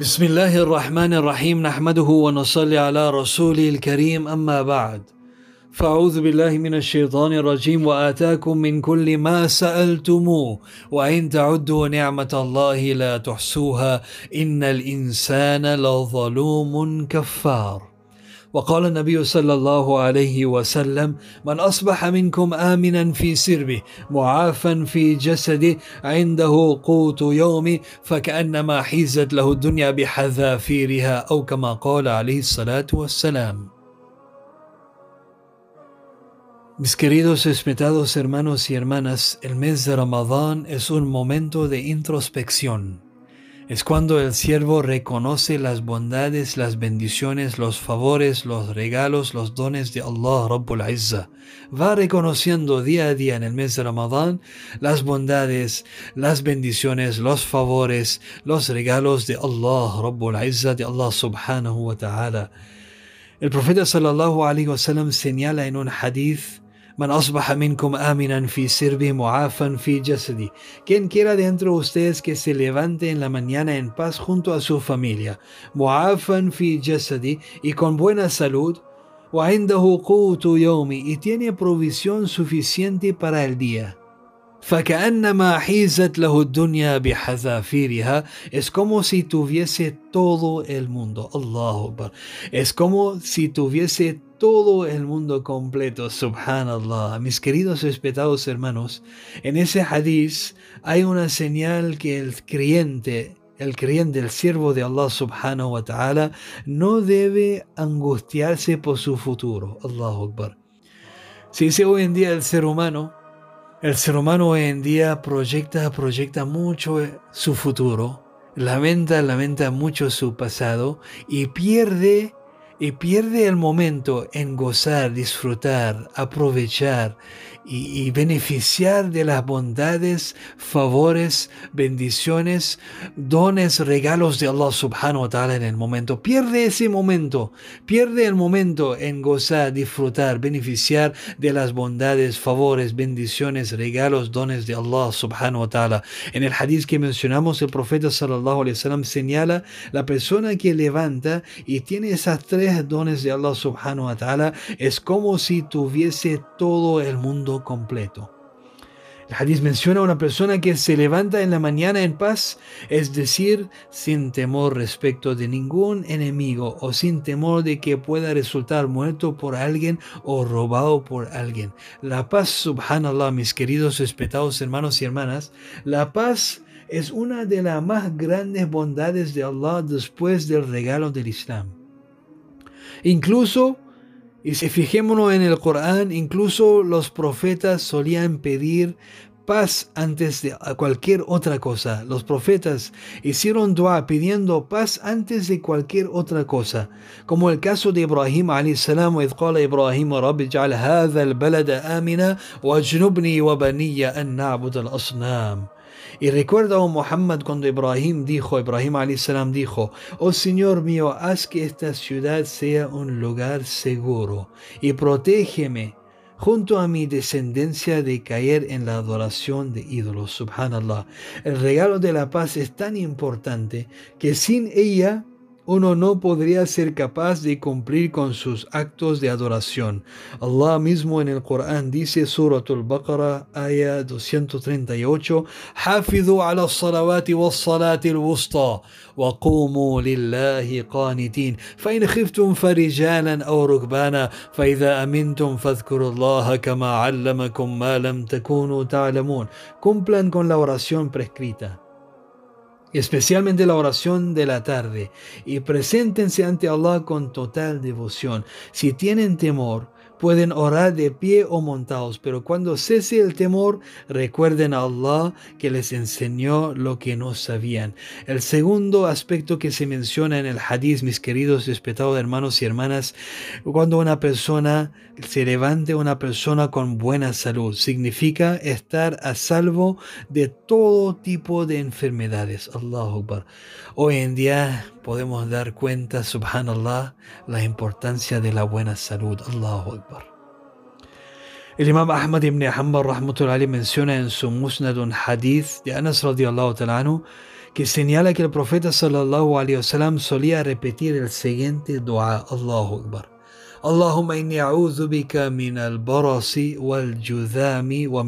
بسم الله الرحمن الرحيم نحمده ونصلي على رسوله الكريم أما بعد فأعوذ بالله من الشيطان الرجيم وآتاكم من كل ما سألتموه وإن تعدوا نعمة الله لا تحسوها إن الإنسان لظلوم كفار وقال النبي صلى الله عليه وسلم من أصبح منكم آمنا في سربه معافا في جسده عنده قوت يومه فكأنما حيزت له الدنيا بحذافيرها أو كما قال عليه الصلاة والسلام Mis queridos respetados hermanos y hermanas, el mes de Ramadán es un momento de introspección. Es cuando el siervo reconoce las bondades, las bendiciones, los favores, los regalos, los dones de Allah Rabbul Izza. Va reconociendo día a día en el mes de Ramadán las bondades, las bendiciones, los favores, los regalos de Allah Rabbul Izza, de Allah Subhanahu wa Ta'ala. El profeta sallallahu alaihi wasallam señala en un hadith Man asbaha minkum aminan fi sirbi mu'afan fi jasadi. Quien quiera dentro de ustedes que se levante en la mañana en paz junto a su familia, mu'afan fi jasadi y con buena salud, وعنده قوت yomi y tiene provisión suficiente para el día. فكأنما حيزت له الدنيا بحذافيرها es como si tuviese todo el mundo Allahu Akbar es como si tuviese todo el mundo completo, subhanallah. Mis queridos respetados hermanos, en ese hadith hay una señal que el creyente, el creyente, el siervo de Allah subhanahu wa ta'ala, no debe angustiarse por su futuro. Allahu Akbar. Si dice hoy en día el ser humano, el ser humano hoy en día proyecta, proyecta mucho su futuro, lamenta, lamenta mucho su pasado y pierde y pierde el momento en gozar, disfrutar, aprovechar y, beneficiar de las bondades, favores, bendiciones, dones, regalos de Allah subhanahu wa ta'ala en el momento. Pierde ese momento, pierde el momento en gozar, disfrutar, beneficiar de las bondades, favores, bendiciones, regalos, dones de Allah subhanahu wa ta'ala. En el hadith que mencionamos, el profeta sallallahu alaihi wasallam señala la persona que levanta y tiene esas tres dones de Allah subhanahu wa ta'ala es como si tuviese todo el mundo completo. El hadith menciona a una persona que se levanta en la mañana en paz, es decir, sin temor respecto de ningún enemigo o sin temor de que pueda resultar muerto por alguien o robado por alguien. La paz, subhanallah, mis queridos respetados hermanos y hermanas, la paz es una de las más grandes bondades de Allah después del regalo del Islam. Incluso y si fijémonos en el Corán, incluso los profetas solían pedir paz antes de cualquier otra cosa. Los profetas hicieron dua pidiendo paz antes de cualquier otra cosa. Como el caso de Ibrahim alayhi salam, إذ قال إبراهيم رب اجعل هذا البلد آمنا واجنبني وبني أن نعبد الأصنام. y recuerda, oh Muhammad, cuando Ibrahim dijo, Ibrahim salam dijo, oh Señor mío, haz que esta ciudad sea un lugar seguro y protégeme junto a mi descendencia de caer en la adoración de ídolos. Subhanallah. El regalo de la paz es tan importante que sin ella uno no podría ser capaz de cumplir con sus actos de adoración. Allah mismo en el Corán dice, Suratul Baqarah, aya 238, حافظوا على الصلوات والصلاة الوسطى وقوموا لله قانتين فإن خفتم فرجالا أو ركبانا فإذا أمنتم فاذكروا الله كما علمكم ما لم تكونوا تعلمون. Cumplan con la oración prescrita especialmente la oración de la tarde, y preséntense ante Allah con total devoción. Si tienen temor, Pueden orar de pie o montados, pero cuando cese el temor, recuerden a Allah que les enseñó lo que no sabían. El segundo aspecto que se menciona en el hadith, mis queridos respetados hermanos y hermanas, cuando una persona se levante, una persona con buena salud, significa estar a salvo de todo tipo de enfermedades. Allahu Akbar. Hoy en día podemos dar cuenta, subhanallah, la importancia de la buena salud. Allahu Akbar. El Imam Ahmad ibn Hanbal rahmatullahi menciona en su Musnad un hadith de Anas radiallahu ta'ala que señala que el profeta sallallahu alaihi wasallam solía repetir el siguiente dua, Allahu Akbar. Allahumma inni a'udhu al-barasi wal-judhami wa.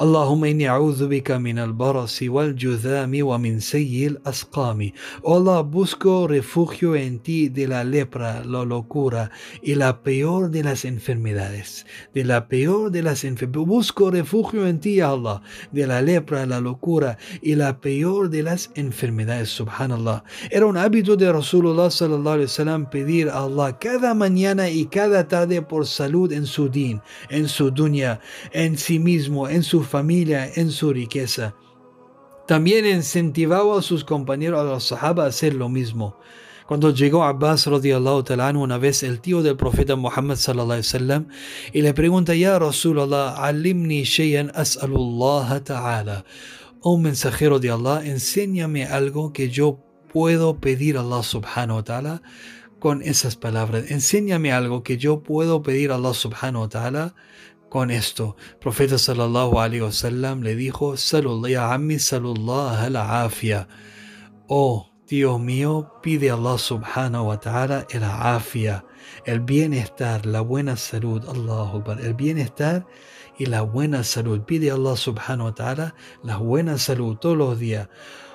اللهم إني أعوذ بك من البرص والجذام ومن سيء الأسقام Oh Allah, busco refugio en ti de la lepra, la locura y la peor de las enfermedades. De la peor de las enfermedades. Busco refugio en ti, Allah, de la lepra, la locura y la peor de las enfermedades. Subhanallah. Era un hábito de Rasulullah sallallahu alaihi wasallam pedir a Allah cada mañana y cada tarde por salud en su din, en su dunya, en sí mismo, en su familia, en su riqueza. También incentivaba a sus compañeros, a los sahaba, a hacer lo mismo. Cuando llegó Abbas radiallahu ta'ala una vez el tío del profeta Muhammad sallallahu alaihi wasallam y le pregunta ya Rasulullah alimni shay'an as'alullah ta'ala oh mensajero de Allah enséñame algo que yo puedo pedir a Allah subhanahu wa ta'ala con esas palabras enséñame algo que yo puedo pedir a Allah subhanahu wa ta'ala con esto. Profeta sallallahu alaihi wasallam le dijo, ya ammi sallallahu la afia. Oh, Dios mío, pide a Allah subhanahu wa ta'ala el afia, el bienestar, la buena salud, Allahu el bienestar y la buena salud. Pide a Allah subhanahu wa ta'ala la buena salud todos los días.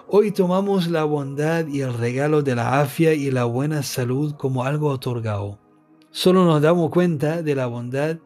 Hoy tomamos la bondad y el regalo de la afia y la buena salud como algo otorgado. Solo nos damos cuenta de la bondad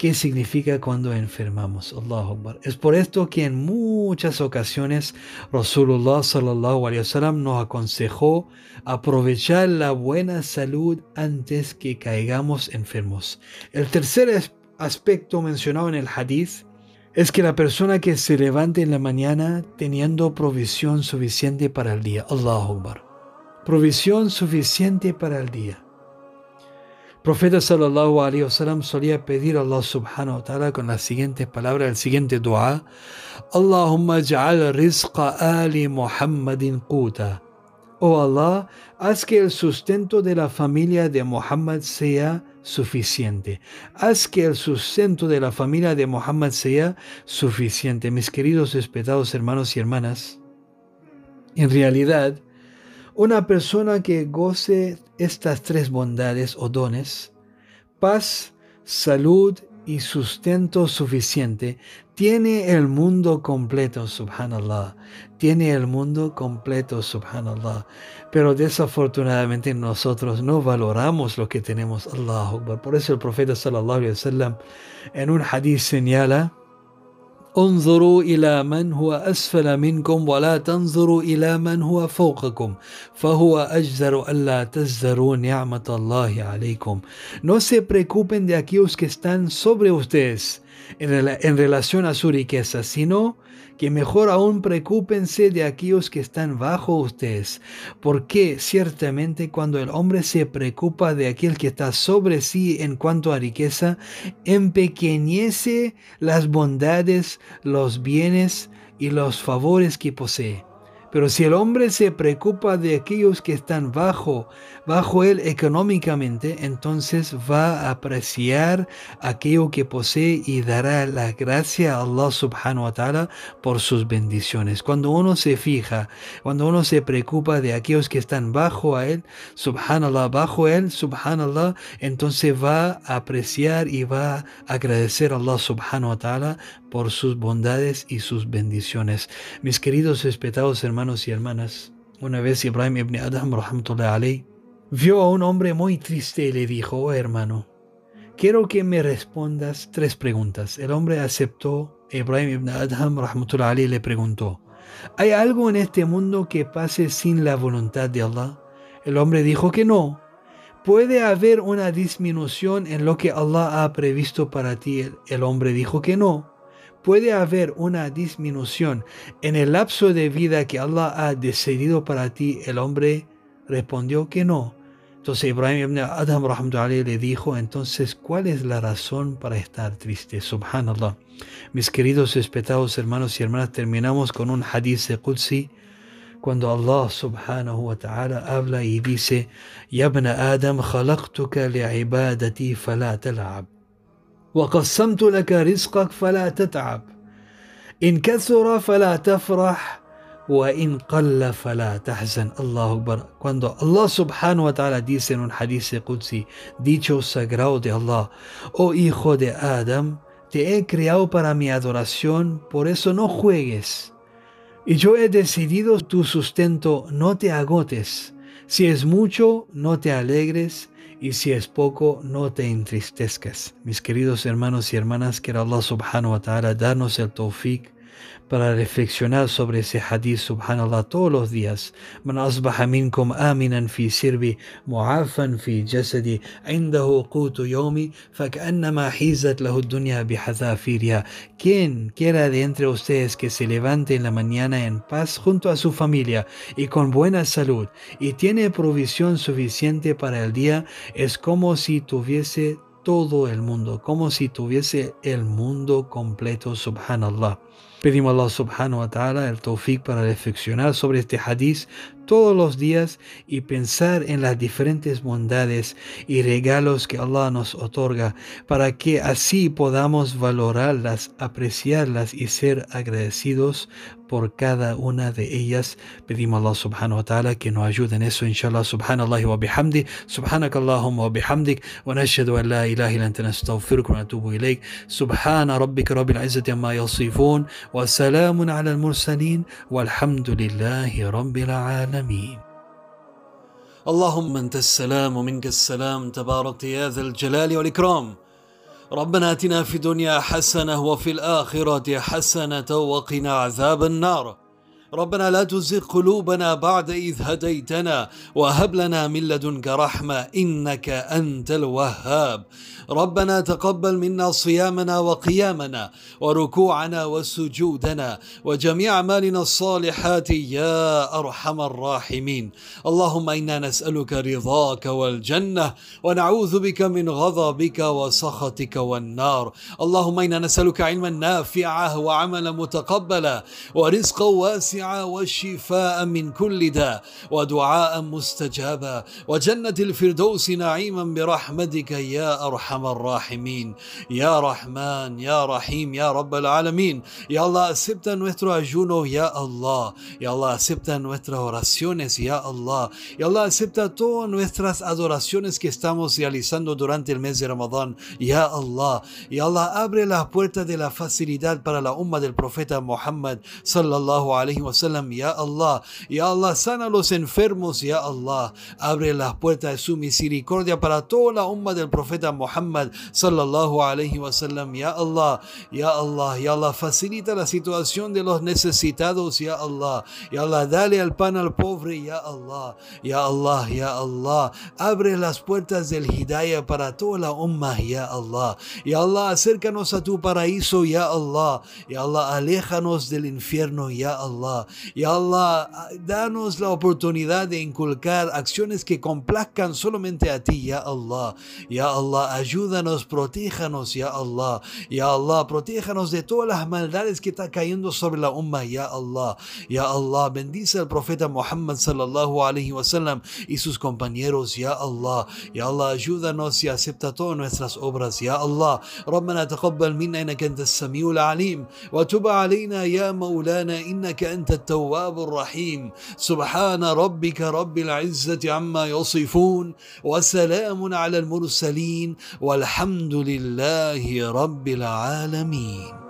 qué significa cuando enfermamos. Allahu Akbar. Es por esto que en muchas ocasiones Rasulullah sallallahu alaihi wasallam nos aconsejó aprovechar la buena salud antes que caigamos enfermos. El tercer aspecto mencionado en el hadith es que la persona que se levante en la mañana teniendo provisión suficiente para el día. Allahu Akbar. Provisión suficiente para el día. Profeta sallallahu alaihi wasallam solía pedir a Allah subhanahu wa ta'ala con las siguientes palabras, el siguiente dua: Allahumma ja'al rizqa ali Muhammadin quta. Oh Allah, haz que el sustento de la familia de Muhammad sea suficiente. Haz que el sustento de la familia de Muhammad sea suficiente. Mis queridos respetados hermanos y hermanas, en realidad, una persona que goce estas tres bondades o dones, paz, salud y sustento suficiente, tiene el mundo completo, subhanallah. Tiene el mundo completo, subhanallah. Pero desafortunadamente nosotros no valoramos lo que tenemos, Allah Por eso el profeta sallallahu alaihi wasallam en un hadith señala, انظروا إلى من هو أسفل منكم ولا تنظروا إلى من هو فوقكم فهو أجدر ألا تزدروا نعمة الله عليكم. No se preocupen de aquellos que están sobre ustedes. En, relación a su riqueza, sino que mejor aún preocúpense de aquellos que están bajo ustedes, porque ciertamente cuando el hombre se preocupa de aquel que está sobre sí en cuanto a riqueza, empequeñece las bondades, los bienes y los favores que posee. Pero si el hombre se preocupa de aquellos que están bajo, bajo él económicamente, entonces va a apreciar aquello que posee y dará la gracia a Allah subhanahu wa ta'ala por sus bendiciones. Cuando uno se fija, cuando uno se preocupa de aquellos que están bajo a él, subhanallah, bajo él, subhanallah, entonces va a apreciar y va a agradecer a Allah subhanahu wa ta'ala por sus bondades y sus bendiciones. Mis queridos respetados hermanos y hermanas, una vez Ibrahim ibn Adam alayh, vio a un hombre muy triste y le dijo, oh hermano, quiero que me respondas tres preguntas. El hombre aceptó. Ibrahim ibn Adham alayh le preguntó, ¿hay algo en este mundo que pase sin la voluntad de Allah? El hombre dijo que no. ¿Puede haber una disminución en lo que Allah ha previsto para ti? El hombre dijo que no puede haber una disminución en el lapso de vida que Allah ha decidido para ti. El hombre respondió que no. Entonces Ibrahim ibn Adam le dijo, entonces, ¿cuál es la razón para estar triste? Subhanallah. Mis queridos respetados hermanos y hermanas, terminamos con un hadith de Qudsi, cuando Allah subhanahu wa ta'ala habla y dice, Ya Adam, khalaqtuka li'ibadati fala tal'ab. وقسمت لك رزقك فلا تتعب إن كثر فلا تفرح وإن قل فلا تحزن الله أكبر cuando Allah subhanahu wa ta'ala dice en un hadith qudsi dicho sagrado de Allah oh hijo de Adam te he creado para mi adoración por eso no juegues y yo he decidido tu sustento no te agotes si es mucho no te alegres y si es poco, no te entristezcas. Mis queridos hermanos y hermanas, que Allah subhanahu wa ta'ala darnos el tawfiq para reflexionar sobre ese hadith subhanallah todos los días من أصبح منكم آمنا في سربي معافا في جسدي عنده قوت يومي فكأنما حيزت له الدنيا بحذافيرها quien quiera de entre ustedes que se levante en la mañana en paz junto a su familia y con buena salud y tiene provisión suficiente para el día es como si tuviese todo el mundo, como si tuviese el mundo completo, subhanallah. Pedimos a Allah subhanahu wa ta'ala el tawfiq para reflexionar sobre este hadith todos los días y pensar en las diferentes bondades y regalos que Allah nos otorga para que así podamos valorarlas, apreciarlas y ser agradecidos por cada una de ellas. Pedimos a Allah subhanahu wa ta'ala que nos ayude en eso, inshallah. Subhanallah wa bihamdi, subhanakallahumma wa bihamdik, wa nashhadu an la ilaha illa anta wa natubu ilayk. Subhana rabbika rabbil izzati yasifun, salamun ala al-mursalin, walhamdulillahi rabbil alamin. العالمين اللهم أنت السلام ومنك السلام تبارك يا ذا الجلال والإكرام ربنا آتنا في الدنيا حسنة وفي الآخرة حسنة وقنا عذاب النار ربنا لا تزغ قلوبنا بعد إذ هديتنا وهب لنا من لدنك رحمة إنك أنت الوهاب. ربنا تقبل منا صيامنا وقيامنا وركوعنا وسجودنا وجميع أعمالنا الصالحات يا أرحم الراحمين. اللهم إنا نسألك رضاك والجنة ونعوذ بك من غضبك وسخطك والنار. اللهم إنا نسألك علما نافعا وعملا متقبلا ورزقا واسعا والشفاء من كل داء ودعاء مستجابا وجنة الفردوس نعيما برحمتك يا أرحم الراحمين يا رحمن يا رحيم يا رب العالمين يا الله أسبت nuestro ayuno يا الله يا الله أسبت nuestras oraciones يا الله يا الله أسبت todas nuestras adoraciones que estamos realizando durante el mes de Ramadán يا الله يا الله أبري las puertas de la facilidad para la umma del profeta Muhammad صلى الله عليه وسلم wasallam, Ya Allah, Ya Allah, sana a los enfermos, Ya Allah, abre las puertas de su misericordia para toda la umma del profeta Muhammad sallallahu alaihi wasallam, Ya Allah, Ya Allah, Ya Allah, facilita la situación de los necesitados, Ya Allah, Ya Allah, dale el pan al pobre, Ya Allah, Ya Allah, Ya Allah, abre las puertas del hidayah para toda la umma, Ya Allah, Ya Allah, acércanos a tu paraíso, Ya Allah, Ya Allah, aléjanos del infierno, Ya Allah. Y Allah, danos la oportunidad de inculcar acciones que complazcan solamente a ti, Ya Allah. Ya Allah, ayúdanos, protéjanos, Ya Allah. Ya Allah, protéjanos de todas las maldades que están cayendo sobre la umma, Ya Allah. Ya Allah, bendice al profeta Muhammad sallallahu alaihi wasallam y sus compañeros, Ya Allah. Ya Allah, ayúdanos y acepta todas nuestras obras, Ya Allah. ربنا تقبل منا انك انت السميع العليم وتب علينا يا مولانا انك انت التواب الرحيم. سبحان ربك رب العزة عما يصفون وسلام على المرسلين والحمد لله رب العالمين.